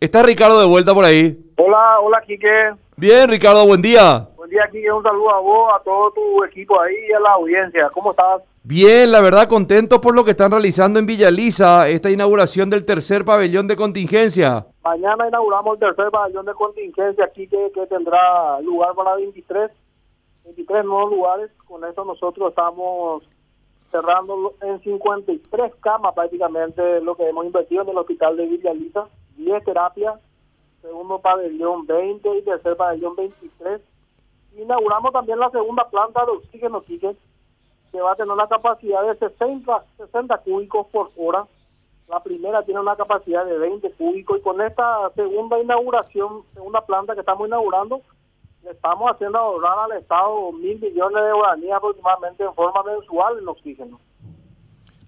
¿Está Ricardo de vuelta por ahí? Hola, hola, Quique. Bien, Ricardo, buen día. Buen día, Quique. Un saludo a vos, a todo tu equipo ahí y a la audiencia. ¿Cómo estás? Bien, la verdad, contento por lo que están realizando en Villaliza, esta inauguración del tercer pabellón de contingencia. Mañana inauguramos el tercer pabellón de contingencia aquí que, que tendrá lugar para 23, 23 nuevos lugares. Con eso nosotros estamos cerrando en 53 camas prácticamente lo que hemos invertido en el hospital de Villaliza, 10 terapias, segundo pabellón 20 y tercer pabellón 23. Inauguramos también la segunda planta de oxígeno, que va a tener una capacidad de 60, 60 cúbicos por hora. La primera tiene una capacidad de 20 cúbicos y con esta segunda inauguración, segunda planta que estamos inaugurando, le estamos haciendo ahorrar al Estado mil millones de guaraníes aproximadamente en forma mensual en oxígeno.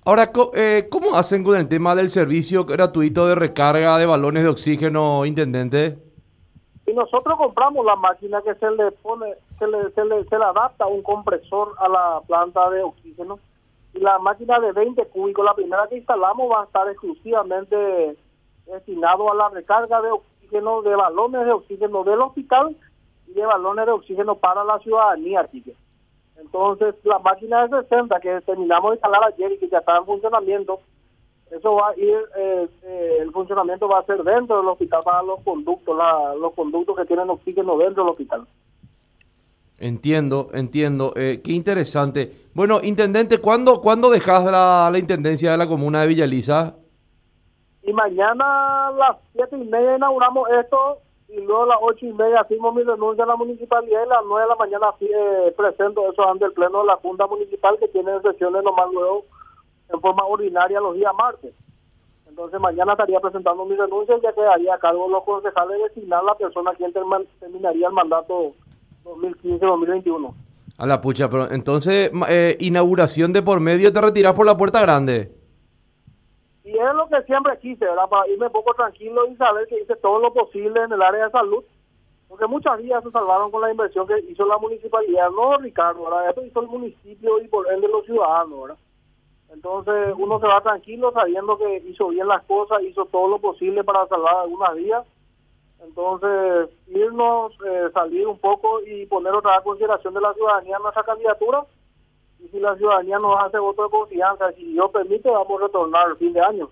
Ahora, eh, ¿cómo hacen con el tema del servicio gratuito de recarga de balones de oxígeno, intendente? Y nosotros compramos la máquina que se le pone, se le, se le, se le adapta un compresor a la planta de oxígeno. Y la máquina de 20 cúbicos, la primera que instalamos, va a estar exclusivamente destinado a la recarga de oxígeno, de balones de oxígeno del hospital y de balones de oxígeno para la ciudadanía, Quique. Entonces, la máquina de 60 que terminamos de instalar ayer y que ya está en funcionamiento, eso va a ir, eh, eh, el funcionamiento va a ser dentro del hospital para los conductos, la, los conductos que tienen oxígeno dentro del hospital. Entiendo, entiendo. Eh, qué interesante. Bueno, intendente, ¿cuándo, ¿cuándo dejas la, la intendencia de la comuna de Villaliza? Y mañana a las siete y media inauguramos esto y luego a las ocho y media firmo mi renuncia a la municipalidad y a las nueve de la mañana eh, presento eso ante el pleno de la Junta Municipal que tiene sesiones nomás luego en forma ordinaria los días martes. Entonces mañana estaría presentando mi renuncia y ya quedaría a cargo de los concejales de designar la persona quien terminaría el mandato 2015-2021. A la pucha, pero entonces eh, inauguración de por medio te retiras por la puerta grande. Es lo que siempre quise, ¿verdad? Para irme un poco tranquilo y saber que hice todo lo posible en el área de salud. Porque muchas vías se salvaron con la inversión que hizo la municipalidad, no Ricardo, ¿verdad? Esto hizo el municipio y por ende los ciudadanos, ¿verdad? Entonces uno se va tranquilo sabiendo que hizo bien las cosas, hizo todo lo posible para salvar algunas vías. Entonces, irnos, eh, salir un poco y poner otra consideración de la ciudadanía en nuestra candidatura y si la ciudadanía nos hace voto de confianza, si Dios permite, vamos a retornar el fin de año.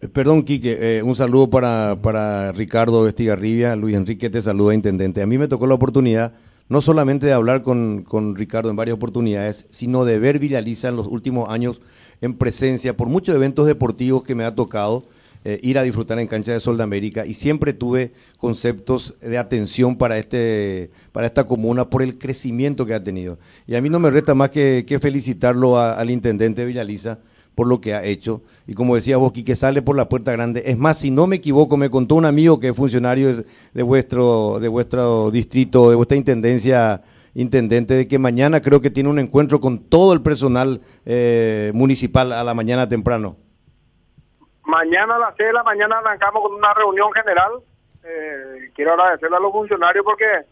Eh, perdón, Quique, eh, un saludo para, para Ricardo Estigarribia, Luis Enrique te saluda, Intendente. A mí me tocó la oportunidad no solamente de hablar con, con Ricardo en varias oportunidades, sino de ver Villaliza en los últimos años en presencia por muchos eventos deportivos que me ha tocado eh, ir a disfrutar en cancha de Sol de América y siempre tuve conceptos de atención para, este, para esta comuna por el crecimiento que ha tenido. Y a mí no me resta más que, felicitarlo al intendente de Villaliza por lo que ha hecho. Y como decía vos, que sale por la puerta grande. Es más, si no me equivoco, me contó un amigo que es funcionario de vuestro, de vuestro distrito, de vuestra intendencia, intendente, de que mañana creo que tiene un encuentro con todo el personal eh, municipal a la mañana temprano. Mañana a las 6 de la mañana arrancamos con una reunión general. Eh, quiero agradecerle a los funcionarios porque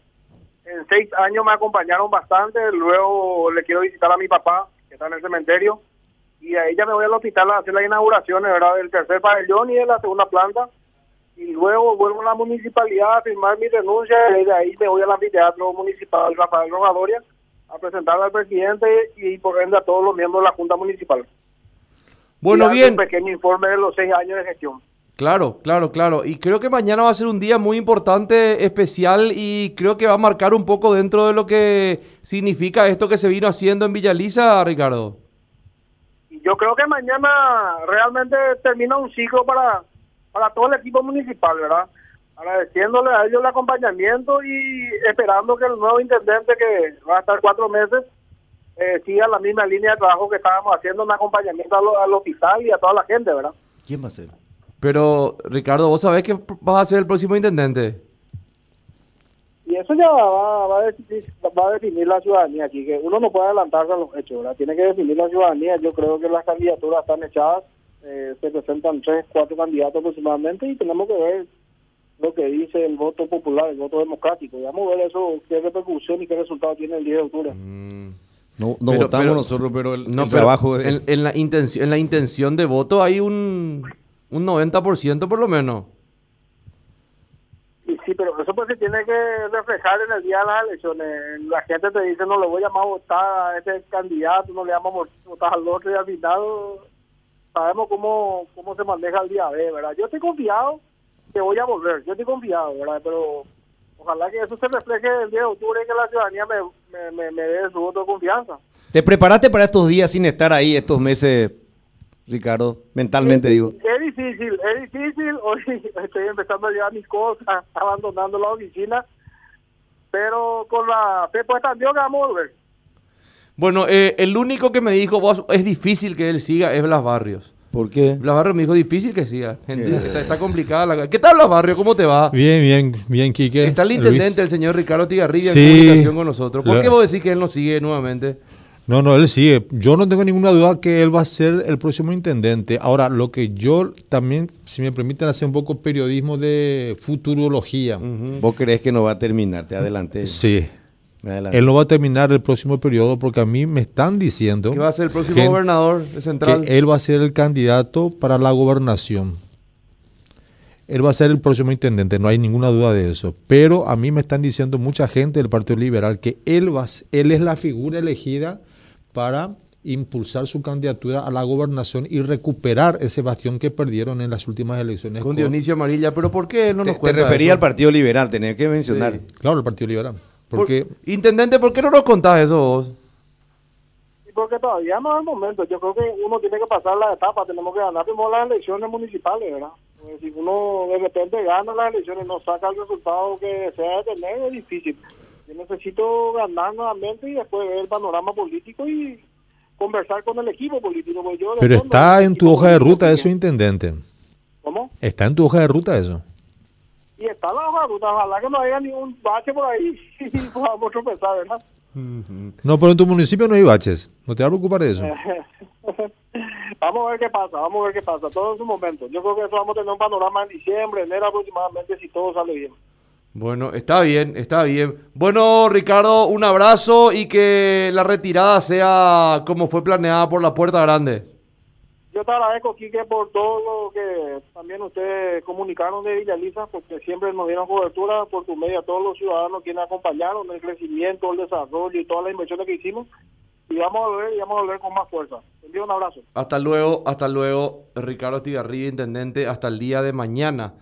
en seis años me acompañaron bastante. Luego le quiero visitar a mi papá, que está en el cementerio. Y ahí ya me voy al hospital a hacer las inauguraciones ¿verdad? del tercer pabellón y de la segunda planta. Y luego vuelvo a la municipalidad a firmar mi renuncia y de ahí me voy al anfiteatro municipal Rafael Rogadoria a presentarle al presidente y por ende a todos los miembros de la Junta Municipal. Bueno, bien. Un pequeño informe de los seis años de gestión. Claro, claro, claro. Y creo que mañana va a ser un día muy importante, especial, y creo que va a marcar un poco dentro de lo que significa esto que se vino haciendo en Villaliza, Ricardo. Yo creo que mañana realmente termina un ciclo para, para todo el equipo municipal, ¿verdad? Agradeciéndole a ellos el acompañamiento y esperando que el nuevo intendente, que va a estar cuatro meses, eh, siga la misma línea de trabajo que estábamos haciendo en acompañamiento al, hospital y a toda la gente, ¿verdad? ¿Quién va a ser? Pero, Ricardo, ¿vos sabés que vas a ser el próximo intendente? Y eso ya va, va, a definir, va, a definir, la ciudadanía aquí, que uno no puede adelantarse a los hechos, ¿verdad? Tiene que definir la ciudadanía. Yo creo que las candidaturas están echadas, eh, se presentan tres, cuatro candidatos aproximadamente y tenemos que ver lo que dice el voto popular, el voto democrático. Y vamos a ver eso, qué repercusión y qué resultado tiene el 10 de octubre. Mm. No, no votamos nosotros, pero el, trabajo... En, en, la intención, en la intención de voto hay un, un 90% por lo menos. sí, pero eso pues se tiene que reflejar en el día de las elecciones. La gente te dice, no le voy a llamar a votar a este candidato, no le vamos a votar al otro y al final sabemos cómo, cómo se maneja el día de, ¿verdad? Yo estoy confiado que voy a volver, yo estoy confiado, ¿verdad? Pero ojalá que eso se refleje el día de octubre y que la ciudadanía me, me, me, me dé su voto de confianza. ¿Te preparaste para estos días sin estar ahí, estos meses, Ricardo? Mentalmente digo. Es difícil, es difícil. Hoy estoy empezando a llevar mis cosas, abandonando la oficina, pero con la fe puesta en Dios. Bueno, eh, el único que me dijo, vos, es difícil que él siga, es Blas Barrios. ¿Por qué? Blas Barrios me dijo, difícil que siga. Gente, está, está complicada la... ¿Qué tal Blas Barrios? ¿Cómo te va? Bien, bien, bien, Quique. Está el Luis. intendente, el señor Ricardo Tigarribia, Sí. en comunicación con nosotros. ¿Por Lo- qué vos decís que él no sigue nuevamente? No, no, él sigue. Yo no tengo ninguna duda que él va a ser el próximo intendente. Ahora, lo que yo también, si me permiten hacer un poco periodismo de futurología. ¿Vos crees que no va a terminar? Te adelanté. Sí. Adelante. Él no va a terminar el próximo periodo porque a mí me están diciendo Que va a ser el próximo que- gobernador de Central. que él va a ser el candidato para la gobernación. Él va a ser el próximo intendente, no hay ninguna duda de eso. Pero a mí me están diciendo mucha gente del Partido Liberal que él, va, él es la figura elegida para impulsar su candidatura a la gobernación y recuperar ese bastión que perdieron en las últimas elecciones. con con- Dionisio Amarilla. ¿Pero por qué él no te, nos te cuenta refería eso? al Partido Liberal, tenés que mencionar. Sí. Claro, el Partido Liberal. Por- Porque Intendente, ¿por qué no nos contás eso vos? Y porque todavía no es el momento. Yo creo que uno tiene que pasar la etapa. Tenemos que ganar primero las elecciones municipales, ¿verdad? Porque si uno de repente gana las elecciones y no saca el resultado que desea de tener, es difícil. Yo necesito ganar nuevamente y después ver el panorama político y conversar con el equipo político. yo pero está en tu hoja de ruta eso, intendente. ¿Cómo? Está en tu hoja de ruta eso. Y está la hoja de ruta. Ojalá que no haya ningún bache por ahí y podamos tropezar, ¿verdad? No, pero en tu municipio no hay baches. No te vas a preocupar de eso. vamos a ver qué pasa, vamos a ver qué pasa, todo en su momento. Yo creo que eso vamos a tener un panorama en diciembre, enero aproximadamente, si todo sale bien. Bueno, está bien, está bien. Bueno, Ricardo, un abrazo y que la retirada sea como fue planeada por la puerta grande. Yo te agradezco, Quique, por todo lo que también ustedes comunicaron de Villaliza, porque siempre nos dieron cobertura por tu medio a todos los ciudadanos quienes acompañaron el crecimiento, el desarrollo y todas las inversiones que hicimos. Y vamos a volver, y vamos a volver con más fuerza. Te envío un abrazo. Hasta luego, hasta luego, Ricardo Tigarribia, intendente, hasta el día de mañana.